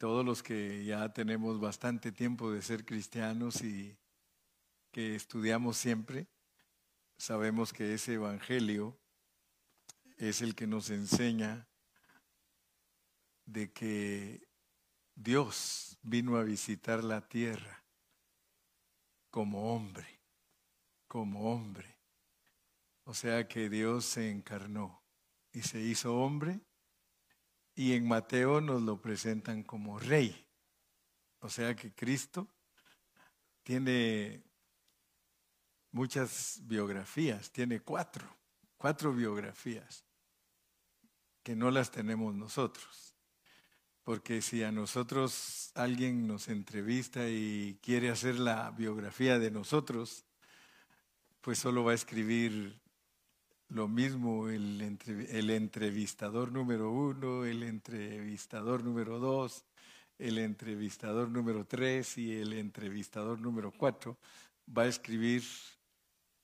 todos los que ya tenemos bastante tiempo de ser cristianos y que estudiamos siempre, sabemos que ese Evangelio es el que nos enseña de que Dios vino a visitar la tierra como hombre, como hombre. O sea que Dios se encarnó y se hizo hombre y en Mateo nos lo presentan como rey. O sea que Cristo tiene muchas biografías, tiene cuatro, cuatro biografías que no las tenemos nosotros. Porque si a nosotros alguien nos entrevista y quiere hacer la biografía de nosotros, pues solo va a escribir lo mismo el, el entrevistador número uno, el entrevistador número dos, el entrevistador número tres y el entrevistador número cuatro va a escribir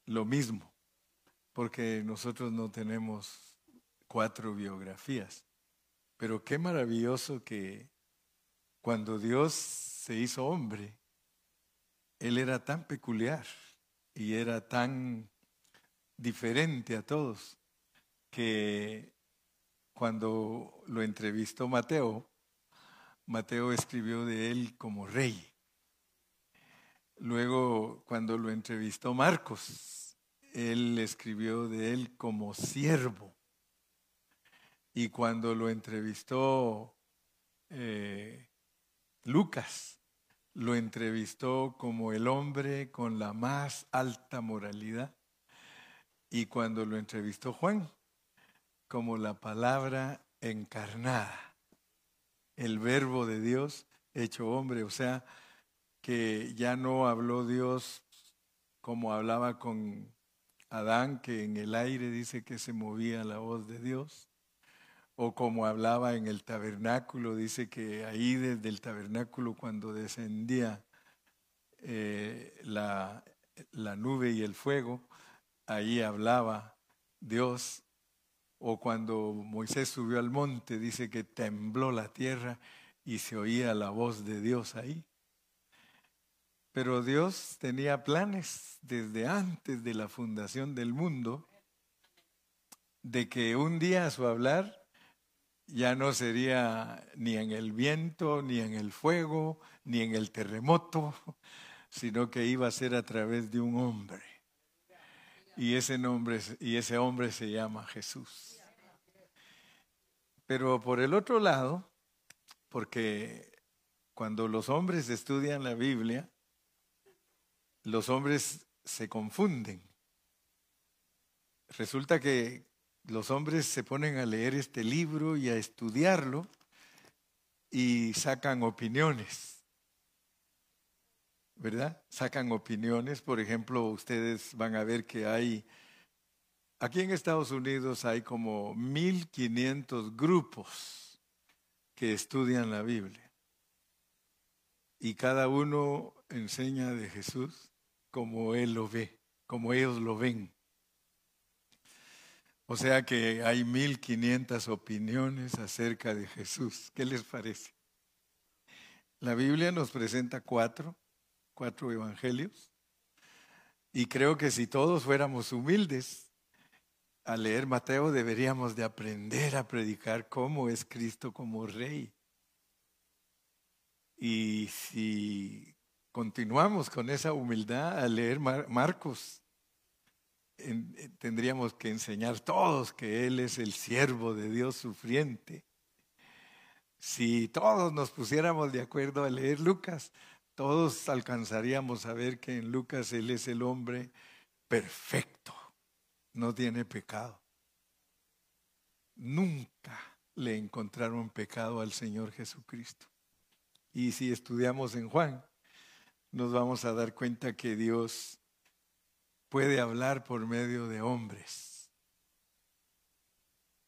lo mismo, porque nosotros no tenemos cuatro biografías. Pero qué maravilloso que cuando Dios se hizo hombre, Él era tan peculiar y era tan diferente a todos que cuando lo entrevistó Mateo, Mateo escribió de él como rey. Luego, cuando lo entrevistó Marcos, él escribió de él como siervo. Y cuando lo entrevistó eh, Lucas, lo entrevistó como el hombre con la más alta moralidad. Y cuando lo entrevistó Juan, como la palabra encarnada, el verbo de Dios hecho hombre, o sea, que ya no habló Dios como hablaba con Adán, que en el aire dice que se movía la voz de Dios, o como hablaba en el tabernáculo, dice que ahí desde el tabernáculo cuando descendía eh, la, la nube y el fuego, ahí hablaba Dios, o cuando Moisés subió al monte, dice que tembló la tierra y se oía la voz de Dios ahí. Pero Dios tenía planes desde antes de la fundación del mundo de que un día su hablar ya no sería ni en el viento, ni en el fuego, ni en el terremoto, sino que iba a ser a través de un hombre. Y ese nombre y ese hombre se llama Jesús. Pero por el otro lado, porque cuando los hombres estudian la Biblia, los hombres se confunden. Resulta que los hombres se ponen a leer este libro y a estudiarlo y sacan opiniones. ¿Verdad? Sacan opiniones. Por ejemplo, ustedes van a ver que hay, aquí en Estados Unidos hay como 1500 grupos que estudian la Biblia. Y cada uno enseña de Jesús como Él lo ve, como ellos lo ven. O sea que hay 1500 opiniones acerca de Jesús. ¿Qué les parece? La Biblia nos presenta cuatro cuatro evangelios. Y creo que si todos fuéramos humildes, al leer Mateo deberíamos de aprender a predicar cómo es Cristo como rey. Y si continuamos con esa humildad al leer Marcos, tendríamos que enseñar todos que Él es el siervo de Dios sufriente. Si todos nos pusiéramos de acuerdo a leer Lucas, todos alcanzaríamos a ver que en Lucas Él es el hombre perfecto, no tiene pecado. Nunca le encontraron pecado al Señor Jesucristo. Y si estudiamos en Juan, nos vamos a dar cuenta que Dios puede hablar por medio de hombres.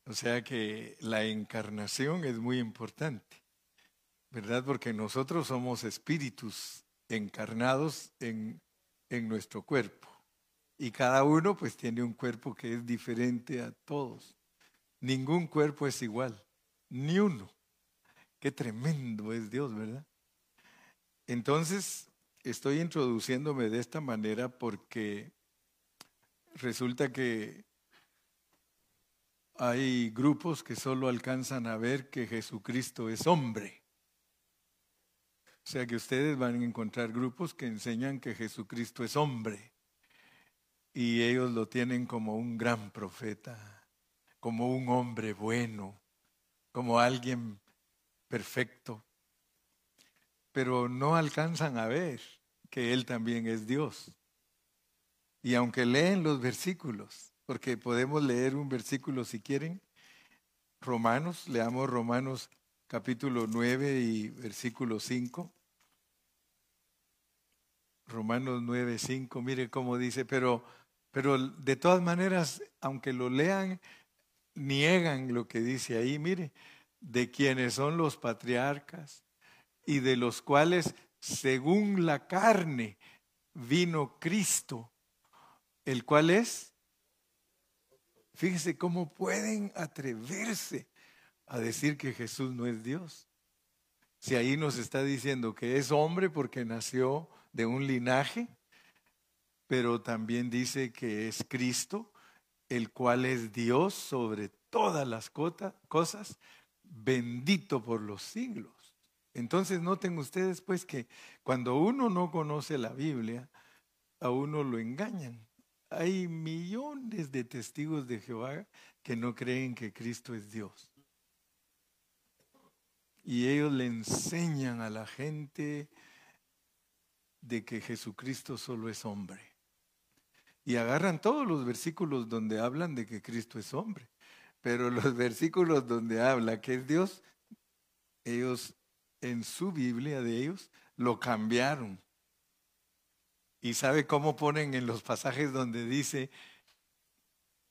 O sea que la encarnación es muy importante. ¿Verdad? Porque nosotros somos espíritus encarnados en, en nuestro cuerpo. Y cada uno pues tiene un cuerpo que es diferente a todos. Ningún cuerpo es igual, ni uno. Qué tremendo es Dios, ¿verdad? Entonces, estoy introduciéndome de esta manera porque resulta que hay grupos que solo alcanzan a ver que Jesucristo es hombre. O sea que ustedes van a encontrar grupos que enseñan que Jesucristo es hombre y ellos lo tienen como un gran profeta, como un hombre bueno, como alguien perfecto, pero no alcanzan a ver que Él también es Dios. Y aunque leen los versículos, porque podemos leer un versículo si quieren, Romanos, leamos Romanos capítulo 9 y versículo 5. Romanos 9, 5, mire cómo dice, pero, pero de todas maneras, aunque lo lean, niegan lo que dice ahí, mire, de quienes son los patriarcas y de los cuales, según la carne, vino Cristo, el cual es, fíjese cómo pueden atreverse a decir que Jesús no es Dios. Si ahí nos está diciendo que es hombre porque nació de un linaje, pero también dice que es Cristo, el cual es Dios sobre todas las cosas, bendito por los siglos. Entonces noten ustedes pues que cuando uno no conoce la Biblia, a uno lo engañan. Hay millones de testigos de Jehová que no creen que Cristo es Dios. Y ellos le enseñan a la gente de que Jesucristo solo es hombre. Y agarran todos los versículos donde hablan de que Cristo es hombre. Pero los versículos donde habla que es Dios, ellos en su Biblia de ellos lo cambiaron. Y sabe cómo ponen en los pasajes donde dice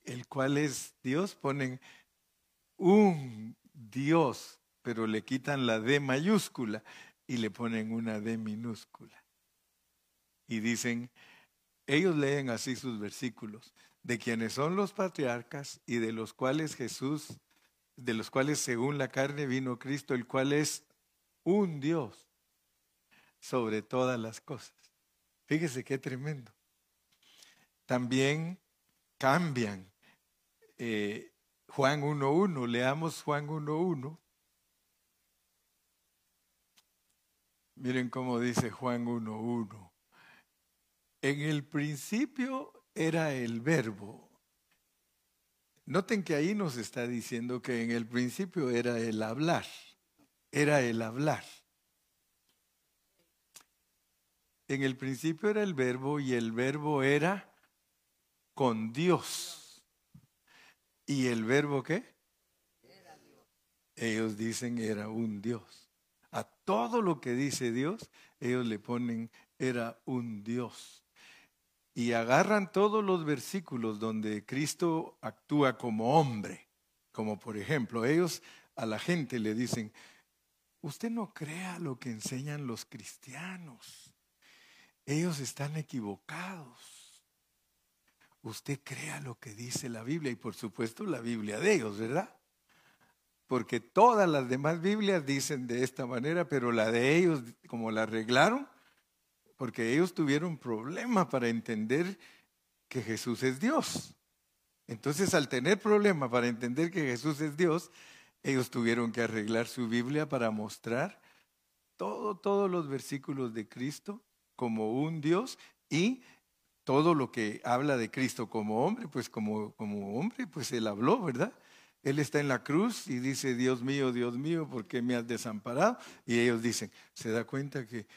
el cual es Dios, ponen un Dios, pero le quitan la D mayúscula y le ponen una D minúscula y dicen, ellos leen así sus versículos, de quienes son los patriarcas y de los cuales Jesús, de los cuales según la carne vino Cristo, el cual es un Dios sobre todas las cosas. Fíjese qué tremendo. También cambian. Eh, Juan 1.1, leamos Juan 1.1. Miren cómo dice Juan 1.1. En el principio era el verbo. Noten que ahí nos está diciendo que en el principio era el hablar, era el hablar. En el principio era el verbo y el verbo era con Dios. ¿Y el verbo qué? Ellos dicen era un Dios. A todo lo que dice Dios, ellos le ponen era un Dios y agarran todos los versículos donde Cristo actúa como hombre, como por ejemplo, ellos a la gente le dicen, usted no crea lo que enseñan los cristianos, ellos están equivocados. Usted crea lo que dice la Biblia y por supuesto la Biblia de ellos, ¿verdad? Porque todas las demás Biblias dicen de esta manera, pero la de ellos, como la arreglaron, porque ellos tuvieron problema para entender que Jesús es Dios. Entonces, al tener problema para entender que Jesús es Dios, ellos tuvieron que arreglar su Biblia para mostrar todo, todos los versículos de Cristo como un Dios y todo lo que habla de Cristo como hombre, pues como, como hombre, pues él habló, ¿verdad? Él está en la cruz y dice, Dios mío, Dios mío, ¿por qué me has desamparado? Y ellos dicen, se da cuenta que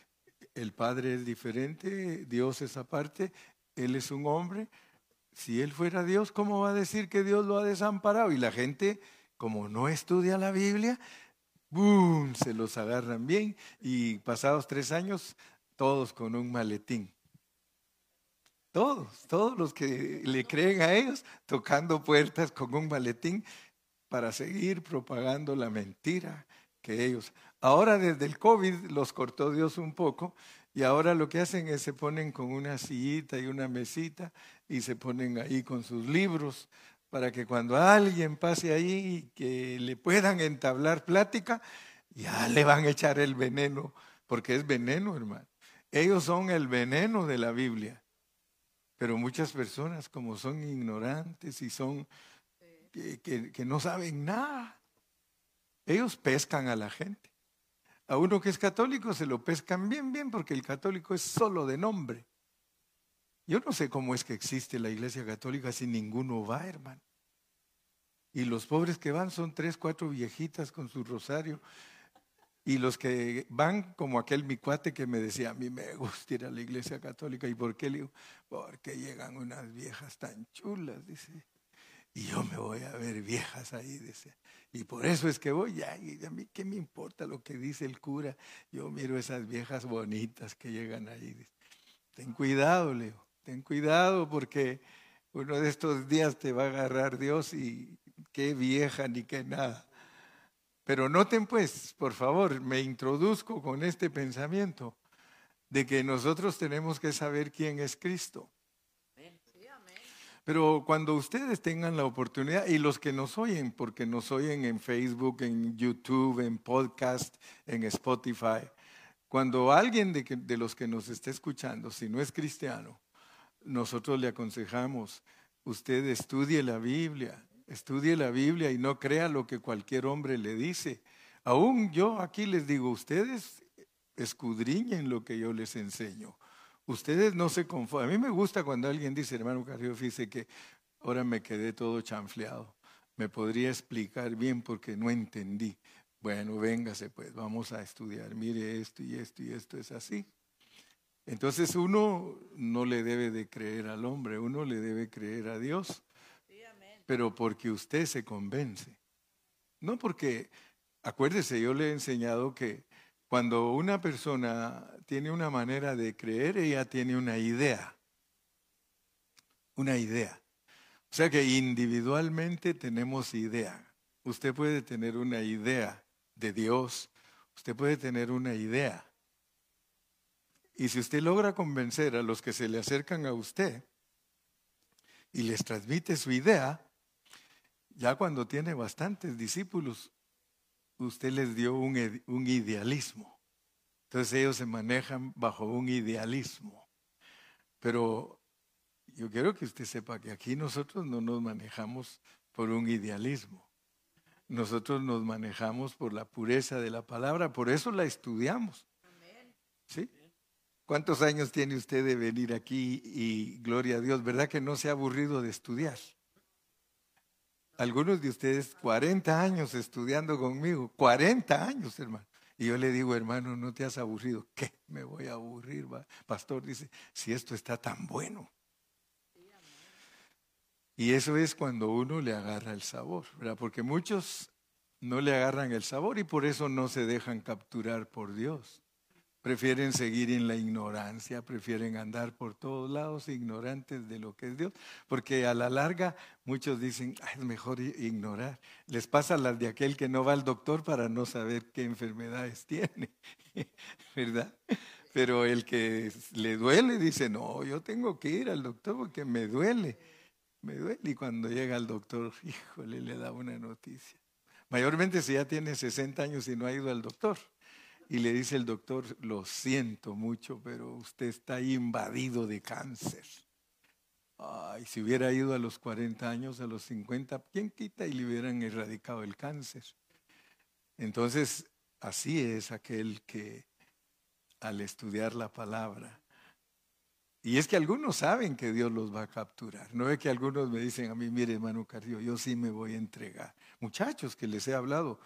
el Padre es diferente, Dios es aparte, Él es un hombre. Si Él fuera Dios, ¿cómo va a decir que Dios lo ha desamparado? Y la gente, como no estudia la Biblia, ¡boom! se los agarran bien y pasados tres años, todos con un maletín. Todos, todos los que le creen a ellos, tocando puertas con un maletín para seguir propagando la mentira que ellos. Ahora desde el COVID los cortó Dios un poco y ahora lo que hacen es se ponen con una sillita y una mesita y se ponen ahí con sus libros para que cuando alguien pase ahí y que le puedan entablar plática, Ya le van a echar el veneno, porque es veneno, hermano. Ellos son el veneno de la Biblia. Pero muchas personas, como son ignorantes y son que, que no saben nada, ellos pescan a la gente. A uno que es católico se lo pescan bien, bien, porque el católico es solo de nombre. Yo no sé cómo es que existe la iglesia católica si ninguno va, hermano. Y los pobres que van son tres, cuatro viejitas con su rosario. Y los que van, como aquel mi cuate que me decía, a mí me gusta ir a la iglesia católica. ¿Y por qué? Le digo, porque llegan unas viejas tan chulas, dice. Y yo me voy a ver viejas ahí, dice. Y por eso es que voy, ya, y a mí qué me importa lo que dice el cura. Yo miro esas viejas bonitas que llegan ahí. Ten cuidado, Leo, ten cuidado porque uno de estos días te va a agarrar Dios y qué vieja ni qué nada. Pero noten pues, por favor, me introduzco con este pensamiento de que nosotros tenemos que saber quién es Cristo. Pero cuando ustedes tengan la oportunidad, y los que nos oyen, porque nos oyen en Facebook, en YouTube, en podcast, en Spotify, cuando alguien de, de los que nos esté escuchando, si no es cristiano, nosotros le aconsejamos, usted estudie la Biblia, Estudie la Biblia y no crea lo que cualquier hombre le dice. Aún yo aquí les digo, ustedes escudriñen lo que yo les enseño. Ustedes no se conforman. A mí me gusta cuando alguien dice, hermano Carrillo, dice que ahora me quedé todo chanfleado. Me podría explicar bien porque no entendí. Bueno, véngase pues, vamos a estudiar. Mire esto y esto y esto es así. Entonces uno no le debe de creer al hombre, uno le debe creer a Dios pero porque usted se convence. No porque, acuérdese, yo le he enseñado que cuando una persona tiene una manera de creer, ella tiene una idea. Una idea. O sea que individualmente tenemos idea. Usted puede tener una idea de Dios, usted puede tener una idea. Y si usted logra convencer a los que se le acercan a usted y les transmite su idea, ya cuando tiene bastantes discípulos, usted les dio un, idealismo. Entonces ellos se manejan bajo un idealismo. Pero yo quiero que usted sepa que aquí nosotros no nos manejamos por un idealismo. Nosotros nos manejamos por la pureza de la palabra, por eso la estudiamos. ¿Sí? ¿Cuántos años tiene usted de venir aquí y gloria a Dios? ¿Verdad que no se ha aburrido de estudiar? Algunos de ustedes 40 años estudiando conmigo, 40 años, hermano. Y yo le digo, hermano, no te has aburrido. ¿Qué? Me voy a aburrir. Pastor dice, si esto está tan bueno. Y eso es cuando uno le agarra el sabor, ¿verdad? Porque muchos no le agarran el sabor y por eso no se dejan capturar por Dios. Prefieren seguir en la ignorancia, prefieren andar por todos lados ignorantes de lo que es Dios, porque a la larga muchos dicen, es mejor ignorar. Les pasa las de aquel que no va al doctor para no saber qué enfermedades tiene, ¿verdad? Pero el que le duele dice, no, yo tengo que ir al doctor porque me duele, me duele. Y cuando llega al doctor, híjole, le da una noticia. Mayormente si ya tiene 60 años y no ha ido al doctor y le dice el doctor, lo siento mucho, pero usted está invadido de cáncer. Ay, si hubiera ido a los 40 años, a los 50, ¿quién quita y le hubieran erradicado el cáncer? Entonces, así es aquel que al estudiar la palabra, y es que algunos saben que Dios los va a capturar. No es que algunos me dicen a mí, mire, hermano Carrillo, yo sí me voy a entregar. Muchachos que les he hablado,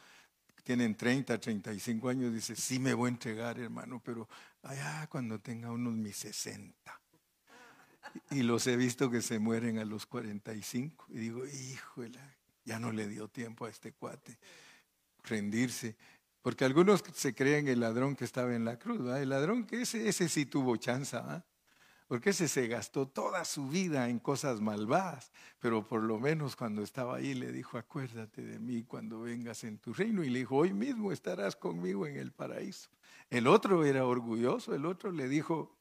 tienen 30, 35 años, dice, sí me voy a entregar, hermano, pero allá cuando tenga unos mis 60. Y los he visto que se mueren a los 45. Y digo, híjole, ya no le dio tiempo a este cuate rendirse. Porque algunos se creen el ladrón que estaba en la cruz, El ladrón que ese, ese sí tuvo chance, ¿ah? Porque ese se gastó toda su vida en cosas malvadas, pero por lo menos cuando estaba ahí le dijo, acuérdate de mí cuando vengas en tu reino, y le dijo, hoy mismo estarás conmigo en el paraíso. El otro era orgulloso, el otro le dijo,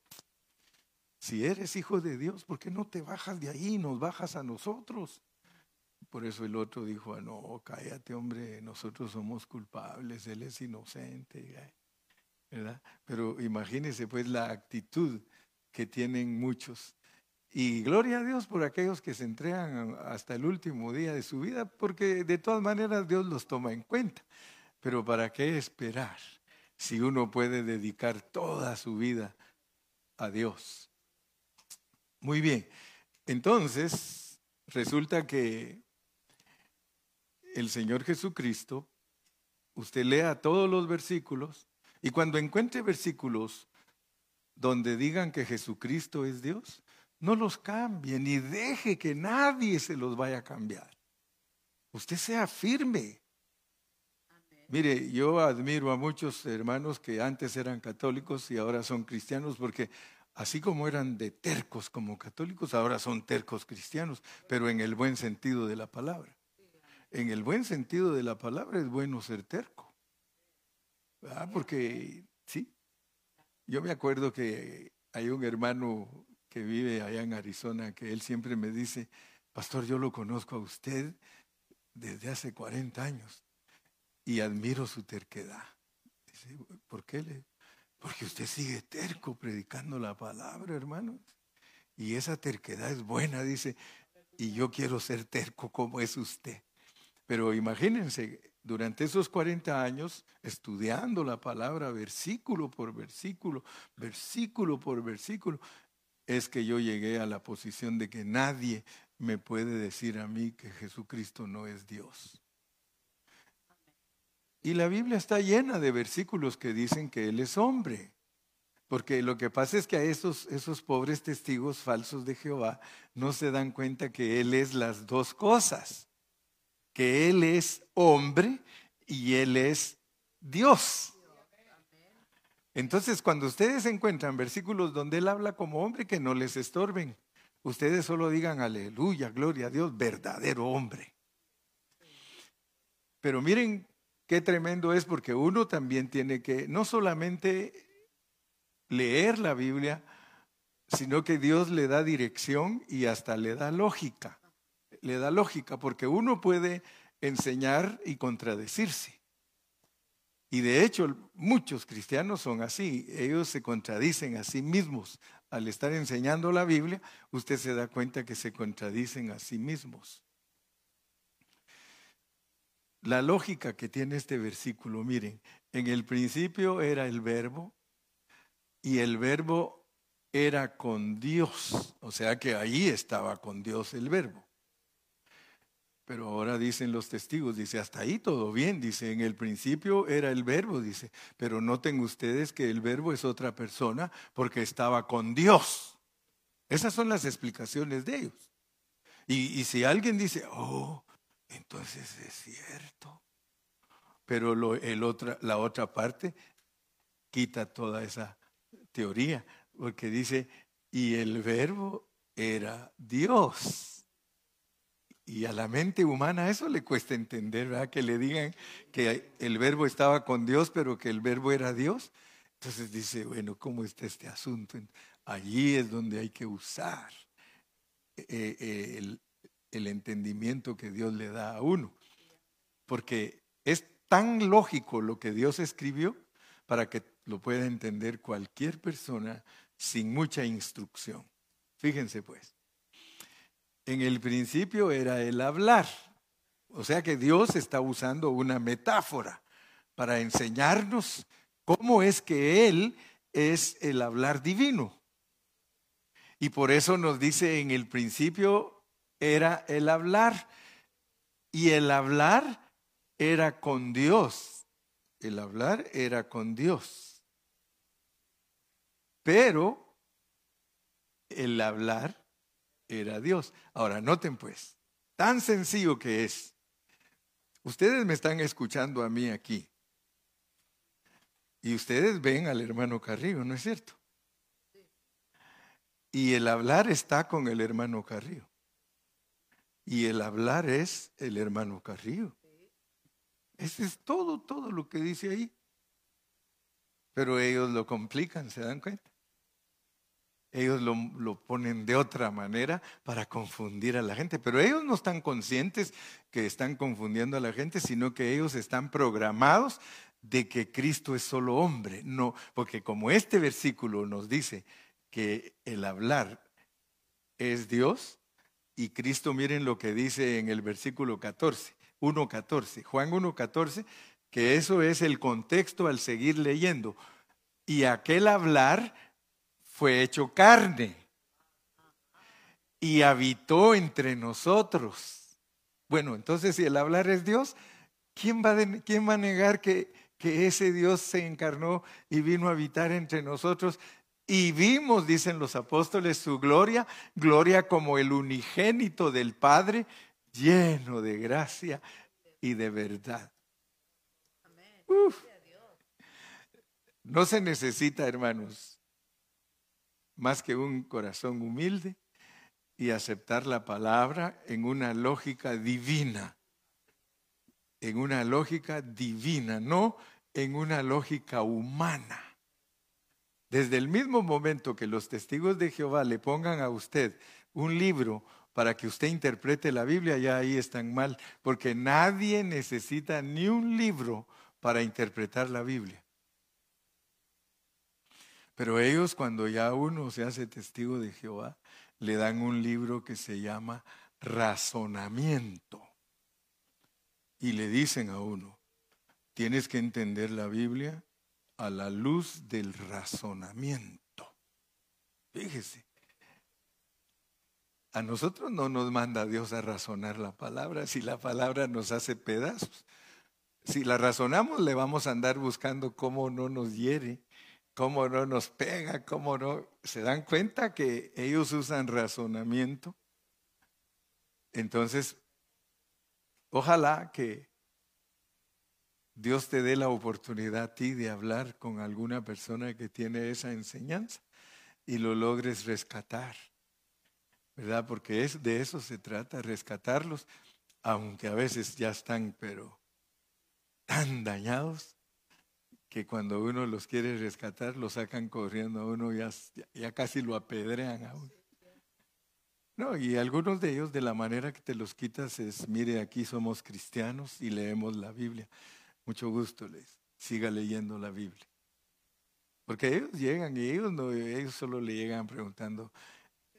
si eres hijo de Dios, ¿por qué no te bajas de ahí y nos bajas a nosotros? Por eso el otro dijo, ah, no, cállate hombre, nosotros somos culpables, él es inocente. ¿verdad? Pero imagínese pues la actitud que tienen muchos. Y gloria a Dios por aquellos que se entregan hasta el último día de su vida, porque de todas maneras Dios los toma en cuenta. Pero ¿para qué esperar si uno puede dedicar toda su vida a Dios? Muy bien, entonces resulta que el Señor Jesucristo, usted lea todos los versículos y cuando encuentre versículos donde digan que Jesucristo es Dios, no los cambie ni deje que nadie se los vaya a cambiar. Usted sea firme. Mire, yo admiro a muchos hermanos que antes eran católicos y ahora son cristianos porque así como eran de tercos como católicos, ahora son tercos cristianos, pero en el buen sentido de la palabra. En el buen sentido de la palabra es bueno ser terco. Porque, sí, yo me acuerdo que hay un hermano que vive allá en Arizona que él siempre me dice, pastor, yo lo conozco a usted desde hace 40 años y admiro su terquedad. Dice, ¿por qué le? Porque usted sigue terco predicando la palabra, hermanos. Y esa terquedad es buena, dice, y yo quiero ser terco como es usted. Pero imagínense, durante esos 40 años estudiando la palabra versículo por versículo, versículo por versículo, es que yo llegué a la posición de que nadie me puede decir a mí que Jesucristo no es Dios. Y la Biblia está llena de versículos que dicen que Él es hombre. Porque lo que pasa es que a esos, esos pobres testigos falsos de Jehová no se dan cuenta que Él es las dos cosas que Él es hombre y Él es Dios. Entonces, cuando ustedes encuentran versículos donde Él habla como hombre, que no les estorben. Ustedes solo digan aleluya, gloria a Dios, verdadero hombre. Pero miren qué tremendo es porque uno también tiene que no solamente leer la Biblia, sino que Dios le da dirección y hasta le da lógica le da lógica, porque uno puede enseñar y contradecirse. Y de hecho, muchos cristianos son así, ellos se contradicen a sí mismos. Al estar enseñando la Biblia, usted se da cuenta que se contradicen a sí mismos. La lógica que tiene este versículo, miren, en el principio era el verbo y el verbo era con Dios, o sea que ahí estaba con Dios el verbo. Pero ahora dicen los testigos, dice, hasta ahí todo bien, dice, en el principio era el verbo, dice, pero noten ustedes que el verbo es otra persona porque estaba con Dios. Esas son las explicaciones de ellos. Y, si alguien dice, oh, entonces es cierto, pero el otra, la otra parte quita toda esa teoría, porque dice, y el verbo era Dios. Y a la mente humana eso le cuesta entender, ¿verdad? Que le digan que el verbo estaba con Dios, pero que el verbo era Dios. Entonces dice, bueno, ¿cómo está este asunto? Allí es donde hay que usar eh, eh, el, el entendimiento que Dios le da a uno. Porque es tan lógico lo que Dios escribió para que lo pueda entender cualquier persona sin mucha instrucción. Fíjense pues. En el principio era el hablar. O sea que Dios está usando una metáfora para enseñarnos cómo es que Él es el hablar divino. Y por eso nos dice en el principio era el hablar. Y el hablar era con Dios. El hablar era con Dios. Pero el hablar era Dios. Ahora, noten pues, tan sencillo que es. Ustedes me están escuchando a mí aquí. Y ustedes ven al hermano Carrillo, ¿no es cierto? Y el hablar está con el hermano Carrillo. Y el hablar es el hermano Carrillo. Ese es todo, todo lo que dice ahí. Pero ellos lo complican, ¿se dan cuenta? Ellos lo, lo, ponen de otra manera para confundir a la gente. Pero ellos no están conscientes que están confundiendo a la gente, sino que ellos están programados de que Cristo es solo hombre. No, porque como este versículo nos dice que el hablar es Dios, y Cristo, miren lo que dice en el versículo 14, 1.14, Juan 1.14, que eso es el contexto al seguir leyendo. Y aquel hablar fue hecho carne y habitó entre nosotros. Bueno, entonces si el hablar es Dios, ¿quién va, quién va a negar que, que ese Dios se encarnó y vino a habitar entre nosotros? Y vimos, dicen los apóstoles, su gloria, gloria como el unigénito del Padre, lleno de gracia y de verdad. No se necesita, hermanos, más que un corazón humilde y aceptar la palabra en una lógica divina, en una lógica divina, no en una lógica humana. Desde el mismo momento que los testigos de Jehová le pongan a usted un libro para que usted interprete la Biblia, ya ahí están mal, porque nadie necesita ni un libro para interpretar la Biblia. Pero ellos cuando ya uno se hace testigo de Jehová, le dan un libro que se llama razonamiento. Y le dicen a uno, tienes que entender la Biblia a la luz del razonamiento. Fíjese, a nosotros no nos manda Dios a razonar la palabra, si la palabra nos hace pedazos. Si la razonamos, le vamos a andar buscando cómo no nos hiere, cómo no nos pega, cómo no. ¿Se dan cuenta que ellos usan razonamiento? Entonces, ojalá que Dios te dé la oportunidad a ti de hablar con alguna persona que tiene esa enseñanza y lo logres rescatar, ¿verdad? Porque es, de eso se trata, rescatarlos, aunque a veces ya están, pero tan dañados que cuando uno los quiere rescatar, lo sacan corriendo a uno, ya, ya casi lo apedrean a uno. No, y algunos de ellos de la manera que te los quitas es, mire, aquí somos cristianos y leemos la Biblia. Mucho gusto les, siga leyendo la Biblia. Porque ellos llegan y ellos no, ellos solo le llegan preguntando,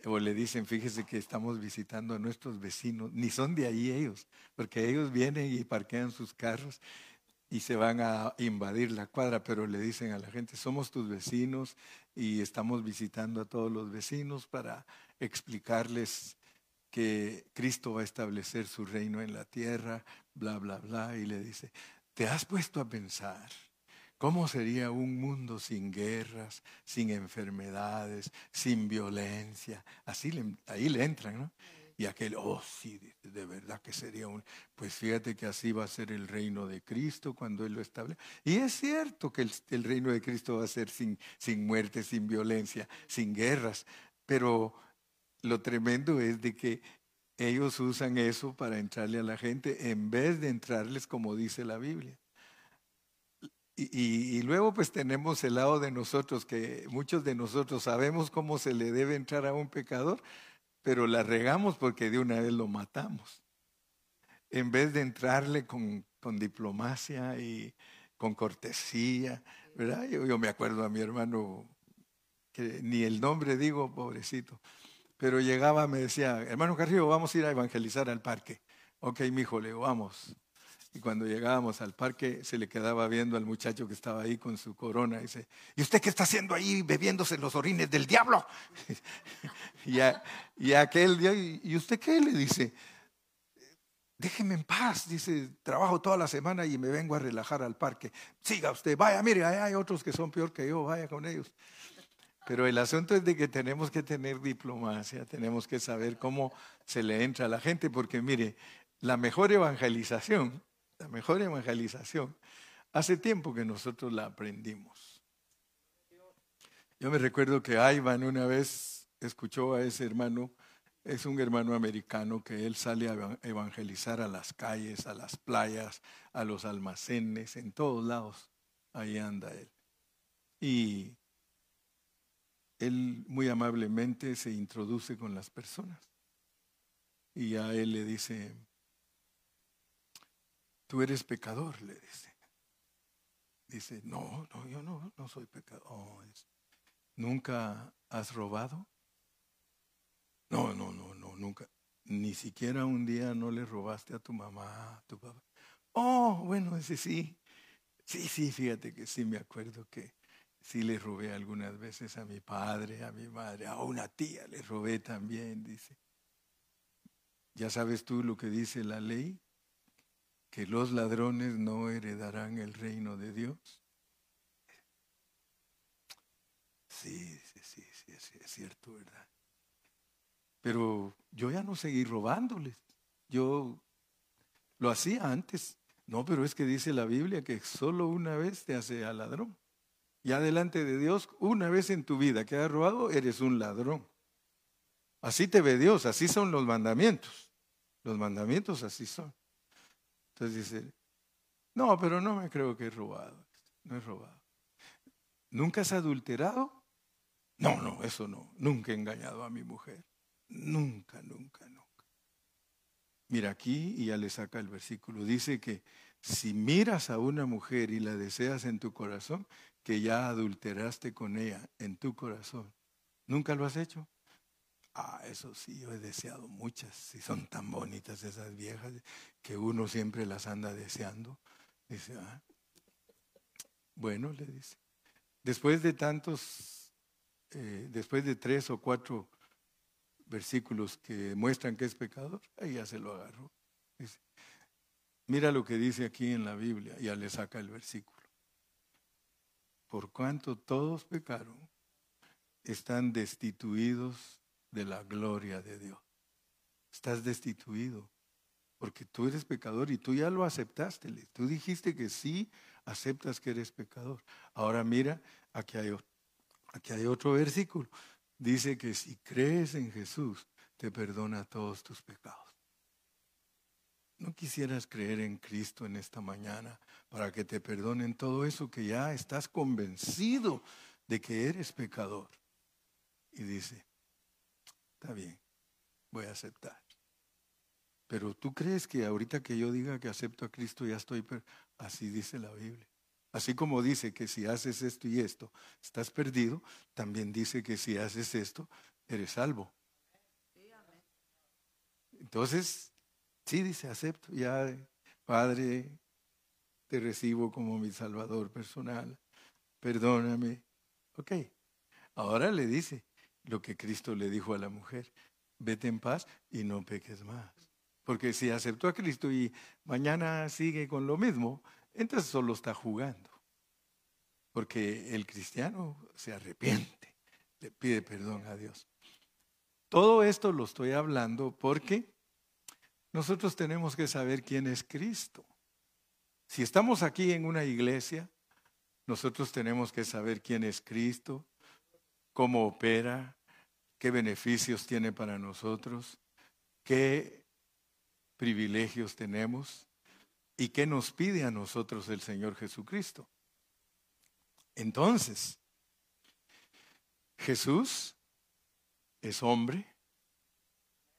o le dicen, fíjese que estamos visitando a nuestros vecinos, ni son de ahí ellos, porque ellos vienen y parquean sus carros y se van a invadir la cuadra, pero le dicen a la gente, somos tus vecinos y estamos visitando a todos los vecinos para explicarles que Cristo va a establecer su reino en la tierra, bla, bla, bla, y le dice, ¿te has puesto a pensar cómo sería un mundo sin guerras, sin enfermedades, sin violencia? Así ahí le entran, ¿no? Y aquel, oh sí, de verdad que sería un... Pues fíjate que así va a ser el reino de Cristo cuando Él lo establece. Y es cierto que el, reino de Cristo va a ser sin, sin muerte, sin violencia, sin guerras. Pero lo tremendo es de que ellos usan eso para entrarle a la gente en vez de entrarles como dice la Biblia. Y, y, luego pues tenemos el lado de nosotros, que muchos de nosotros sabemos cómo se le debe entrar a un pecador, pero la regamos porque de una vez lo matamos. En vez de entrarle con, diplomacia y con cortesía, ¿verdad? Yo, me acuerdo a mi hermano, que ni el nombre digo, pobrecito, pero llegaba, me decía, hermano Carrillo, vamos a ir a evangelizar al parque. Ok, mi hijo, le digo, vamos. Y cuando llegábamos al parque, se le quedaba viendo al muchacho que estaba ahí con su corona. Y dice, ¿y usted qué está haciendo ahí bebiéndose los orines del diablo? y, aquel día, ¿y usted qué? Le dice, déjeme en paz. Dice, trabajo toda la semana y me vengo a relajar al parque. Siga usted, vaya, mire, hay otros que son peor que yo, vaya con ellos. Pero el asunto es de que tenemos que tener diplomacia, tenemos que saber cómo se le entra a la gente, porque mire, la mejor evangelización la mejor evangelización, hace tiempo que nosotros la aprendimos. Yo me recuerdo que Ivan una vez escuchó a ese hermano, es un hermano americano que él sale a evangelizar a las calles, a las playas, a los almacenes, en todos lados. Ahí anda él. Y él muy amablemente se introduce con las personas. Y a él le dice, tú eres pecador, le dice. Dice, no, no, yo no, no soy pecador. ¿Nunca has robado? No, no, no, no, nunca. Ni siquiera un día no le robaste a tu mamá, a tu papá. Oh, bueno, ese sí. Sí, sí, fíjate que sí me acuerdo que sí le robé algunas veces a mi padre, a mi madre, a una tía le robé también, dice. ¿Ya sabes tú lo que dice la ley? que los ladrones no heredarán el reino de Dios? Sí, sí, sí, sí, es cierto, ¿verdad? Pero yo ya no seguí robándoles. Yo lo hacía antes. No, pero es que dice la Biblia que solo una vez te hace al ladrón. Ya delante de Dios, una vez en tu vida que has robado, eres un ladrón. Así te ve Dios, así son los mandamientos. Los mandamientos así son. Entonces dice, no, pero no me creo que he robado. No he robado. ¿Nunca has adulterado? No, no, eso no. Nunca he engañado a mi mujer. Nunca, nunca, nunca. Mira aquí y ya le saca el versículo. Dice que si miras a una mujer y la deseas en tu corazón, que ya adulteraste con ella en tu corazón. ¿Nunca lo has hecho? Ah, eso sí, yo he deseado muchas, si son tan bonitas esas viejas, que uno siempre las anda deseando. Dice, ah, bueno, le dice, después de tantos, eh, después de tres o cuatro versículos que muestran que es pecador, ahí ya se lo agarró. Mira lo que dice aquí en la Biblia, ya le saca el versículo. Por cuanto todos pecaron, están destituidos de la gloria de Dios. Estás destituido porque tú eres pecador y tú ya lo aceptaste. Tú dijiste que sí aceptas que eres pecador. Ahora mira, aquí hay otro versículo. Dice que si crees en Jesús, te perdona todos tus pecados. ¿No quisieras creer en Cristo en esta mañana para que te perdonen todo eso que ya estás convencido de que eres pecador? Y dice, Está bien, voy a aceptar. Pero tú crees que ahorita que yo diga que acepto a Cristo ya estoy, así dice la Biblia. Así como dice que si haces esto y esto, estás perdido, también dice que si haces esto, eres salvo. Entonces, sí dice, acepto, ya, Padre, te recibo como mi Salvador personal, perdóname. Ok, ahora le dice, lo que Cristo le dijo a la mujer, vete en paz y no peques más. Porque si aceptó a Cristo y mañana sigue con lo mismo, entonces solo está jugando. Porque el cristiano se arrepiente, le pide perdón a Dios. Todo esto lo estoy hablando porque nosotros tenemos que saber quién es Cristo. Si estamos aquí en una iglesia, nosotros tenemos que saber quién es Cristo, cómo opera, qué beneficios tiene para nosotros, qué privilegios tenemos y qué nos pide a nosotros el Señor Jesucristo. Entonces, Jesús es hombre,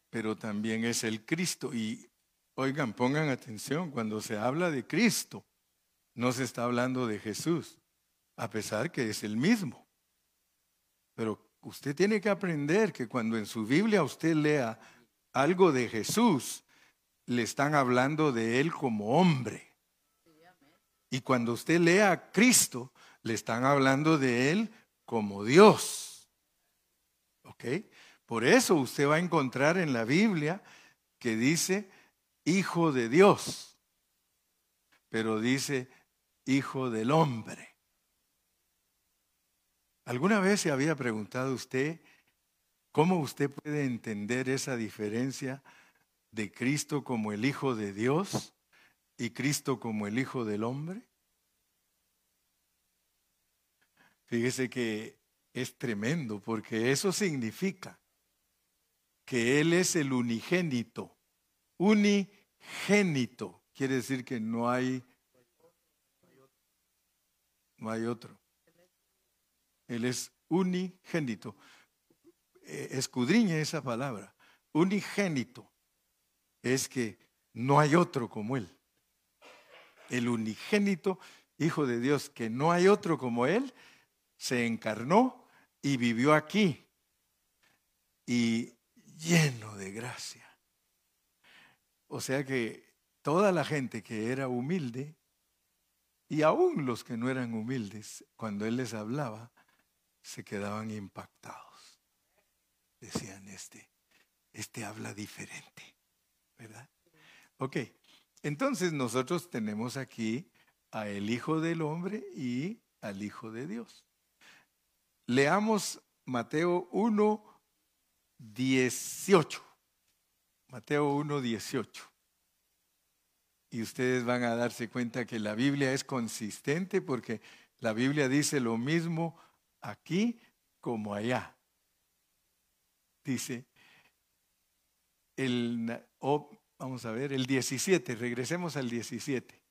pero también es el Cristo. Y oigan, pongan atención, cuando se habla de Cristo, no se está hablando de Jesús, a pesar que es el mismo. Pero usted tiene que aprender que cuando en su Biblia usted lea algo de Jesús, le están hablando de Él como hombre. Y cuando usted lea a Cristo, le están hablando de Él como Dios. ¿Ok? Por eso usted va a encontrar en la Biblia que dice Hijo de Dios, pero dice Hijo del hombre. ¿Alguna vez se había preguntado usted cómo usted puede entender esa diferencia de Cristo como el Hijo de Dios y Cristo como el Hijo del hombre? Fíjese que es tremendo porque eso significa que Él es el unigénito. Unigénito quiere decir que no hay, no hay otro. Él es unigénito. Eh, escudriñe esa palabra. Unigénito es que no hay otro como Él. El unigénito Hijo de Dios, que no hay otro como Él, se encarnó y vivió aquí y lleno de gracia. O sea que toda la gente que era humilde, y aún los que no eran humildes, cuando Él les hablaba, se quedaban impactados. Decían, este, este habla diferente, ¿verdad? Ok, entonces nosotros tenemos aquí a el Hijo del Hombre y al Hijo de Dios. Leamos Mateo 1, 18. Mateo 1, 18. Y ustedes van a darse cuenta que la Biblia es consistente porque la Biblia dice lo mismo aquí como allá. Dice, el, vamos a ver, el 17, regresemos al 17,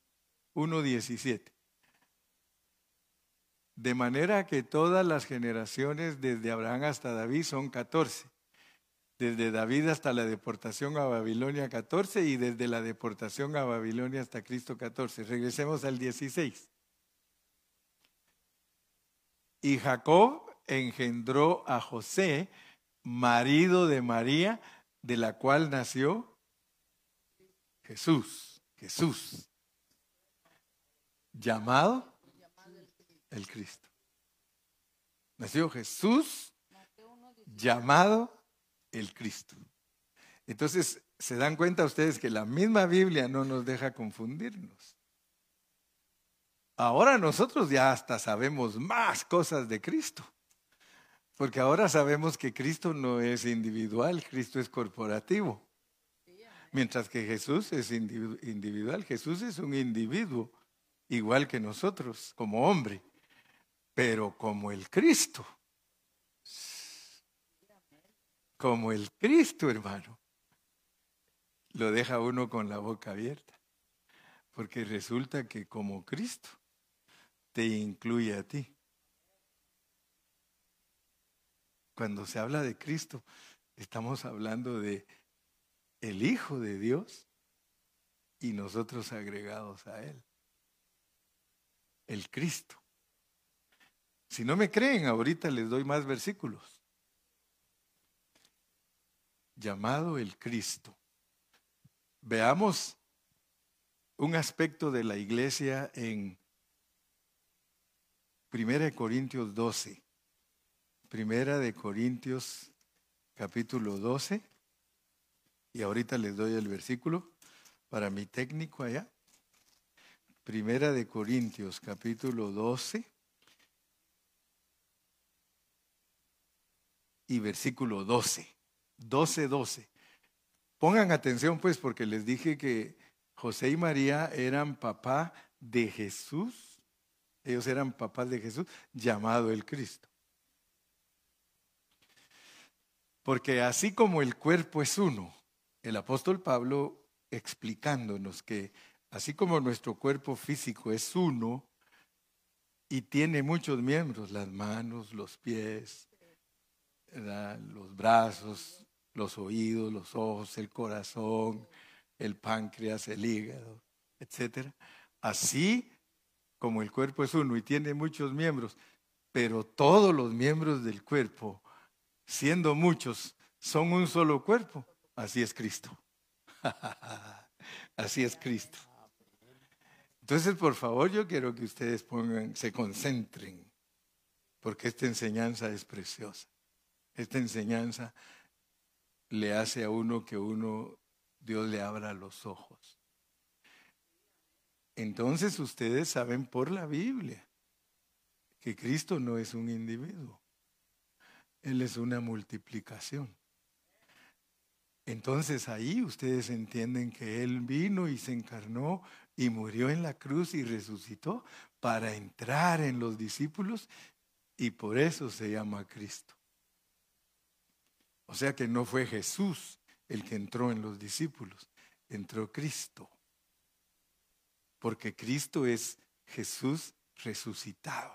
1.17. De manera que todas las generaciones desde Abraham hasta David son 14. Desde David hasta la deportación a Babilonia 14 y desde la deportación a Babilonia hasta Cristo 14. Regresemos al 16. Y Jacob engendró a José, marido de María, de la cual nació Jesús, Jesús, llamado el Cristo. Nació Jesús, llamado el Cristo. Entonces, se dan cuenta ustedes que la misma Biblia no nos deja confundirnos. Ahora nosotros ya hasta sabemos más cosas de Cristo. Porque ahora sabemos que Cristo no es individual, Cristo es corporativo. Mientras que Jesús es individual, Jesús es un individuo igual que nosotros, como hombre, pero como el Cristo. Como el Cristo, hermano. Lo deja uno con la boca abierta. Porque resulta que como Cristo, te incluye a ti. Cuando se habla de Cristo, estamos hablando de el Hijo de Dios y nosotros agregados a Él. El Cristo. Si no me creen, ahorita les doy más versículos. Llamado el Cristo. Veamos un aspecto de la iglesia en Primera de Corintios 12. Primera de Corintios capítulo 12. Y ahorita les doy el versículo para mi técnico allá. Primera de Corintios capítulo 12. Y versículo 12. 12, 12. Pongan atención pues porque les dije que José y María eran papá de Jesús ellos eran papás de Jesús, llamado el Cristo. Porque así como el cuerpo es uno, el apóstol Pablo explicándonos que así como nuestro cuerpo físico es uno y tiene muchos miembros, las manos, los pies, los brazos, los oídos, los ojos, el corazón, el páncreas, el hígado, etc. Así como el cuerpo es uno y tiene muchos miembros, pero todos los miembros del cuerpo, siendo muchos, son un solo cuerpo, así es Cristo. así es Cristo. Entonces, por favor, yo quiero que ustedes pongan, se concentren, porque esta enseñanza es preciosa. Esta enseñanza le hace a uno que uno, Dios le abra los ojos. Entonces ustedes saben por la Biblia que Cristo no es un individuo, Él es una multiplicación. Entonces ahí ustedes entienden que Él vino y se encarnó y murió en la cruz y resucitó para entrar en los discípulos y por eso se llama Cristo. O sea que no fue Jesús el que entró en los discípulos, entró Cristo porque Cristo es Jesús resucitado.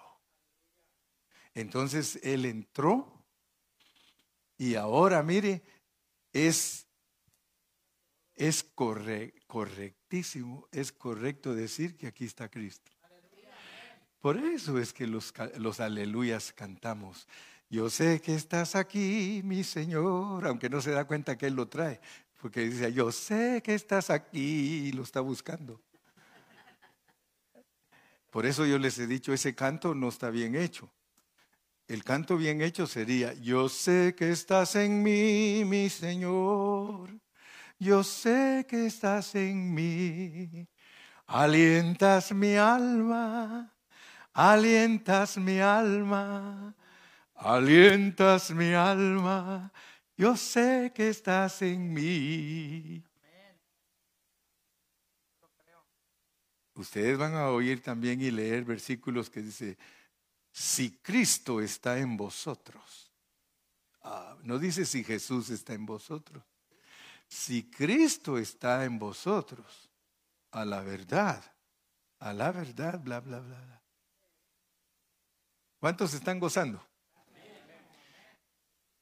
Entonces Él entró y ahora, mire, es, es correctísimo, es correcto decir que aquí está Cristo. Por eso es que los, los aleluyas cantamos. Yo sé que estás aquí, mi Señor, aunque no se da cuenta que Él lo trae, porque dice, yo sé que estás aquí y lo está buscando. Por eso yo les he dicho, ese canto no está bien hecho. El canto bien hecho sería, yo sé que estás en mí, mi Señor. Yo sé que estás en mí. Alientas mi alma, alientas mi alma, alientas mi alma. Yo sé que estás en mí. Ustedes van a oír también y leer versículos que dice, si Cristo está en vosotros. Ah, no dice si Jesús está en vosotros. Si Cristo está en vosotros, a la verdad, a la verdad, bla, bla, bla. bla. ¿Cuántos están gozando?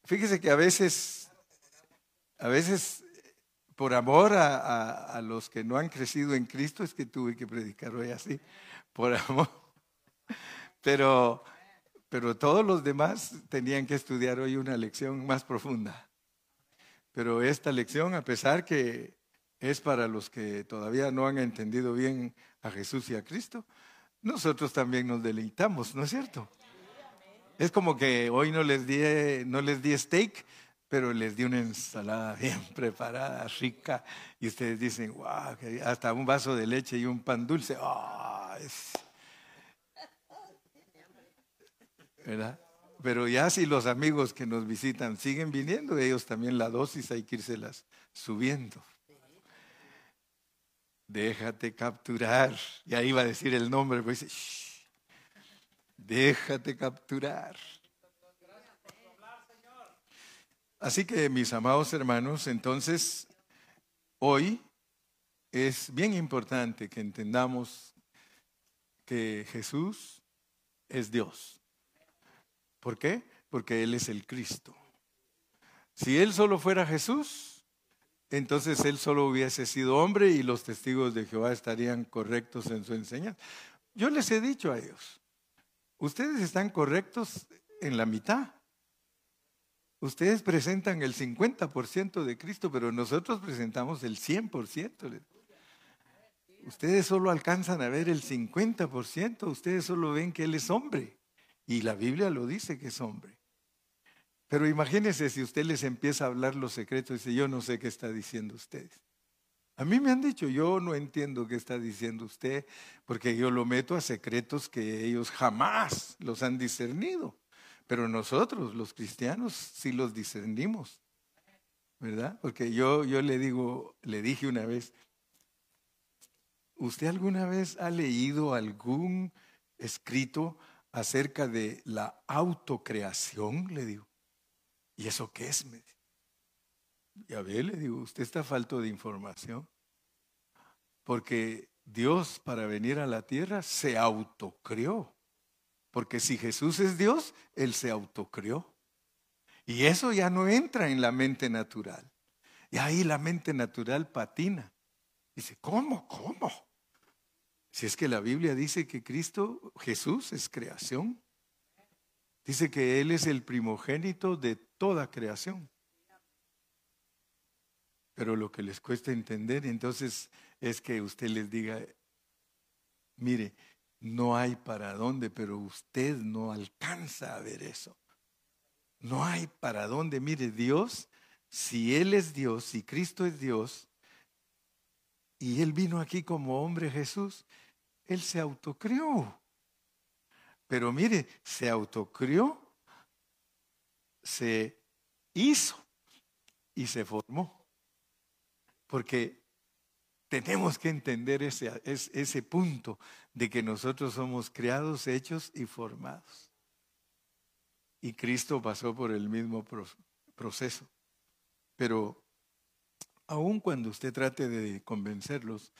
Fíjese que a veces, a veces, por amor a, a los que no han crecido en Cristo, es que tuve que predicar hoy así, por amor. Pero, pero todos los demás tenían que estudiar hoy una lección más profunda. Pero esta lección, a pesar que es para los que todavía no han entendido bien a Jesús y a Cristo, nosotros también nos deleitamos, ¿no es cierto? Es como que hoy no les di, no les di steak, pero les di una ensalada bien preparada, rica, y ustedes dicen, wow, hasta un vaso de leche y un pan dulce. Oh, Pero ya si los amigos que nos visitan siguen viniendo, ellos también la dosis hay que irselas subiendo. Déjate capturar. Y ahí va a decir el nombre, pues dice, déjate capturar. Así que mis amados hermanos, entonces hoy es bien importante que entendamos que Jesús es Dios. ¿Por qué? Porque Él es el Cristo. Si Él solo fuera Jesús, entonces Él solo hubiese sido hombre y los testigos de Jehová estarían correctos en su enseñanza. Yo les he dicho a ellos, ustedes están correctos en la mitad. Ustedes presentan el 50% de Cristo, pero nosotros presentamos el 100%. Ustedes solo alcanzan a ver el 50%, ustedes solo ven que Él es hombre. Y la Biblia lo dice que es hombre. Pero imagínense si usted les empieza a hablar los secretos y dice, yo no sé qué está diciendo usted. A mí me han dicho, yo no entiendo qué está diciendo usted, porque yo lo meto a secretos que ellos jamás los han discernido. Pero nosotros, los cristianos, sí los discernimos. ¿Verdad? Porque yo, yo le digo, le dije una vez, ¿usted alguna vez ha leído algún escrito acerca de la autocreación, le digo. ¿Y eso qué es? Ya ve, le digo, usted está falto de información. Porque Dios para venir a la tierra se autocreó. Porque si Jesús es Dios, Él se autocreó. Y eso ya no entra en la mente natural. Y ahí la mente natural patina. Dice, ¿cómo? ¿Cómo? Si es que la Biblia dice que Cristo, Jesús, es creación. Dice que Él es el primogénito de toda creación. Pero lo que les cuesta entender entonces es que usted les diga, mire, no hay para dónde, pero usted no alcanza a ver eso. No hay para dónde. Mire, Dios, si Él es Dios, si Cristo es Dios, y Él vino aquí como hombre Jesús, él se autocrió. Pero mire, se autocrió, se hizo y se formó. Porque tenemos que entender ese, ese punto de que nosotros somos creados, hechos y formados. Y Cristo pasó por el mismo proceso. Pero aun cuando usted trate de convencerlos,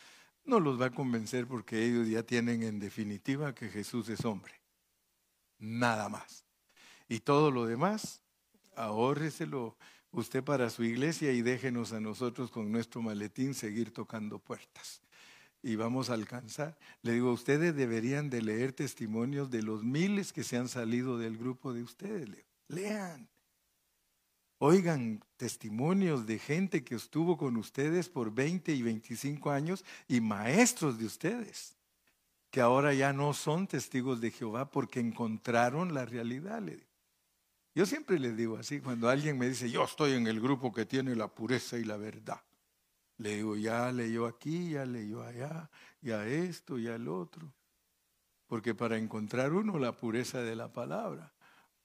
no los va a convencer porque ellos ya tienen en definitiva que Jesús es hombre. Nada más. Y todo lo demás, ahórreselo usted para su iglesia y déjenos a nosotros con nuestro maletín seguir tocando puertas. Y vamos a alcanzar. Le digo, ustedes deberían de leer testimonios de los miles que se han salido del grupo de ustedes. Lean. Oigan testimonios de gente que estuvo con ustedes por 20 y 25 años y maestros de ustedes, que ahora ya no son testigos de Jehová porque encontraron la realidad. Yo siempre les digo así, cuando alguien me dice, yo estoy en el grupo que tiene la pureza y la verdad. Le digo, ya leyó aquí, ya leyó allá, ya esto, ya el otro. Porque para encontrar uno la pureza de la palabra,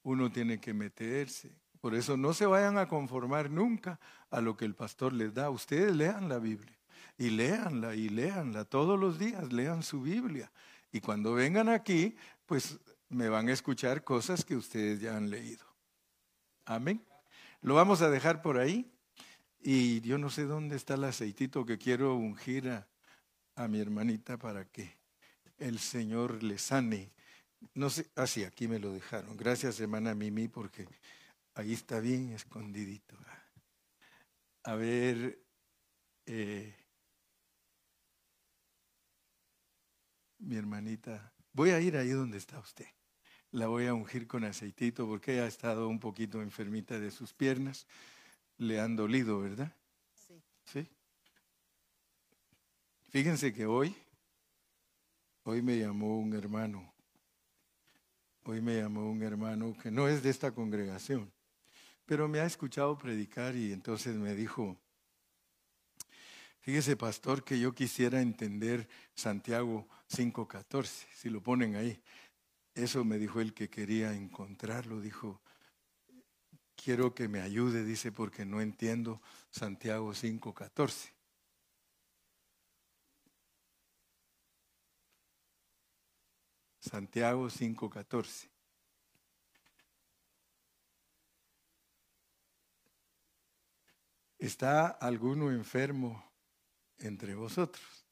uno tiene que meterse. Por eso no se vayan a conformar nunca a lo que el pastor les da. Ustedes lean la Biblia y léanla y léanla todos los días, lean su Biblia. Y cuando vengan aquí, pues me van a escuchar cosas que ustedes ya han leído. Amén. Lo vamos a dejar por ahí. Y yo no sé dónde está el aceitito que quiero ungir a, mi hermanita para que el Señor le sane. No sé, así, ah, aquí me lo dejaron. Gracias, hermana Mimi, porque ahí está bien escondidito. A ver, eh, mi hermanita, voy a ir ahí donde está usted la voy a ungir con aceitito porque ha estado un poquito enfermita de sus piernas. Le han dolido, ¿verdad? Sí. ¿Sí? Fíjense que hoy, hoy me llamó un hermano, hoy me llamó un hermano que no es de esta congregación, pero me ha escuchado predicar y entonces me dijo, fíjese pastor que yo quisiera entender Santiago 5.14, si lo ponen ahí. Eso me dijo el que quería encontrarlo, dijo, quiero que me ayude, dice, porque no entiendo Santiago 5.14. Santiago 5.14. ¿Está alguno enfermo entre vosotros?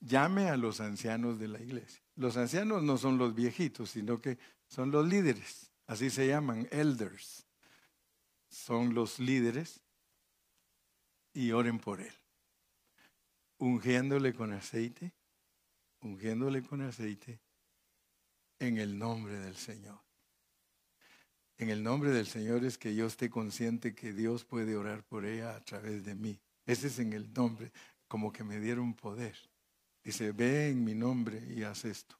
Llame a los ancianos de la iglesia. Los ancianos no son los viejitos, sino que son los líderes. Así se llaman, elders. Son los líderes y oren por él. Ungiéndole con aceite, ungiéndole con aceite en el nombre del Señor. En el nombre del Señor es que yo esté consciente que Dios puede orar por ella a través de mí. Ese es en el nombre, como que me dieron poder. Dice, ve en mi nombre y haz esto.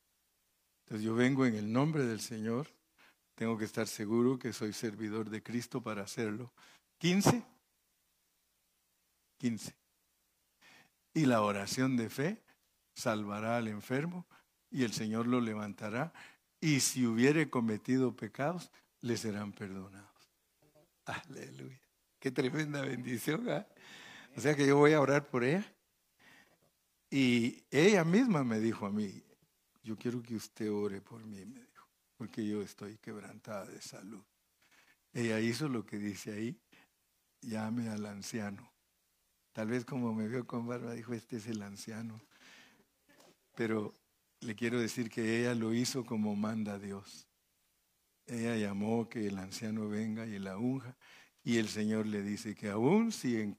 Entonces yo vengo en el nombre del Señor, tengo que estar seguro que soy servidor de Cristo para hacerlo. 15. 15. Y la oración de fe salvará al enfermo y el Señor lo levantará. Y si hubiere cometido pecados, le serán perdonados. Aleluya. Qué tremenda bendición. ¿ah? O sea que yo voy a orar por ella y ella misma me dijo a mí, yo quiero que usted ore por mí, me dijo, porque yo estoy quebrantada de salud. Ella hizo lo que dice ahí, llame al anciano. Tal vez como me vio con barba, dijo, este es el anciano. Pero le quiero decir que ella lo hizo como manda Dios. Ella llamó que el anciano venga y la unja. Y el Señor le dice que aún si,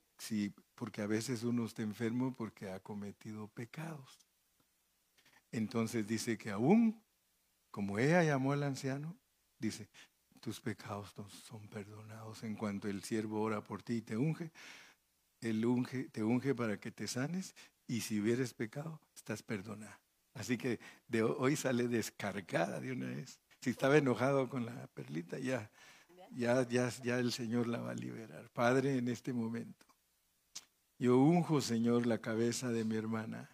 porque a veces uno está enfermo porque ha cometido pecados. Entonces dice que aún, como ella llamó al anciano, dice, tus pecados son perdonados. En cuanto el siervo ora por ti y te unge, él unge, te unge para que te sanes y si hubieres pecado, estás perdonado. Así que de hoy sale descargada de una vez. Si estaba enojado con la perlita, ya, ya, ya, ya el Señor la va a liberar. Padre, en este momento, yo unjo, Señor, la cabeza de mi hermana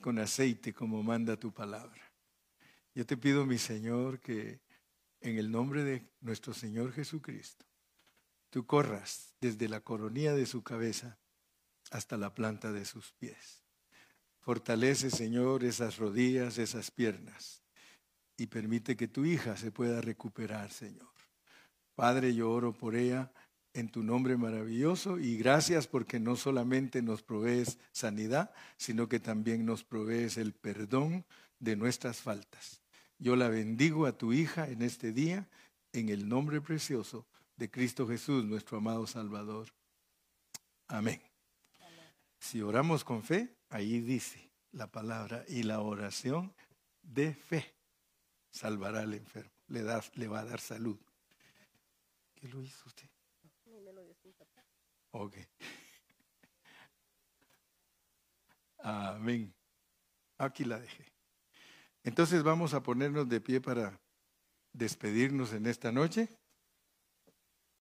con aceite como manda tu palabra. Yo te pido, mi Señor, que en el nombre de nuestro Señor Jesucristo, tú corras desde la coronilla de su cabeza hasta la planta de sus pies. Fortalece, Señor, esas rodillas, esas piernas y permite que tu hija se pueda recuperar, Señor. Padre, yo oro por ella en tu nombre maravilloso y gracias porque no solamente nos provees sanidad, sino que también nos provees el perdón de nuestras faltas. Yo la bendigo a tu hija en este día, en el nombre precioso de Cristo Jesús, nuestro amado Salvador. Amén. Si oramos con fe, ahí dice la palabra, y la oración de fe salvará al enfermo, le, da, le va a dar salud. ¿Qué lo hizo usted? Ok. Amén. Aquí la dejé. Entonces vamos a ponernos de pie para despedirnos en esta noche.